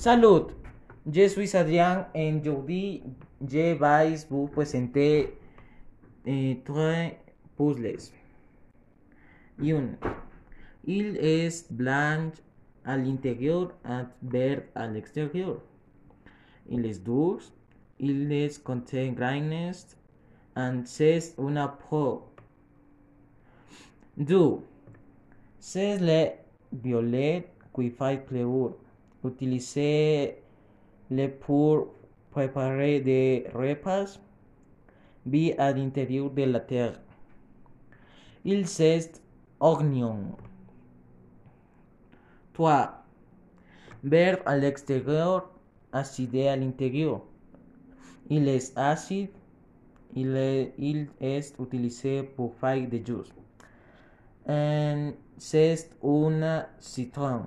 Salut, je suis Adrien et aujourd'hui je vais vous présenter euh, trois puzzles. Un. Il est blanc à l'intérieur et vert à l'extérieur. Il est dur, il est contient graines et c'est una pro. 2. C'est le violet qui fait pleurer. Utilisez-le pour préparer des repas vie à l'intérieur de la terre. Il est oignon. 3. Vert à l'extérieur, acide à l'intérieur. Il est acide. Il est, il est utilisé pour faire de jus. C'est una citron.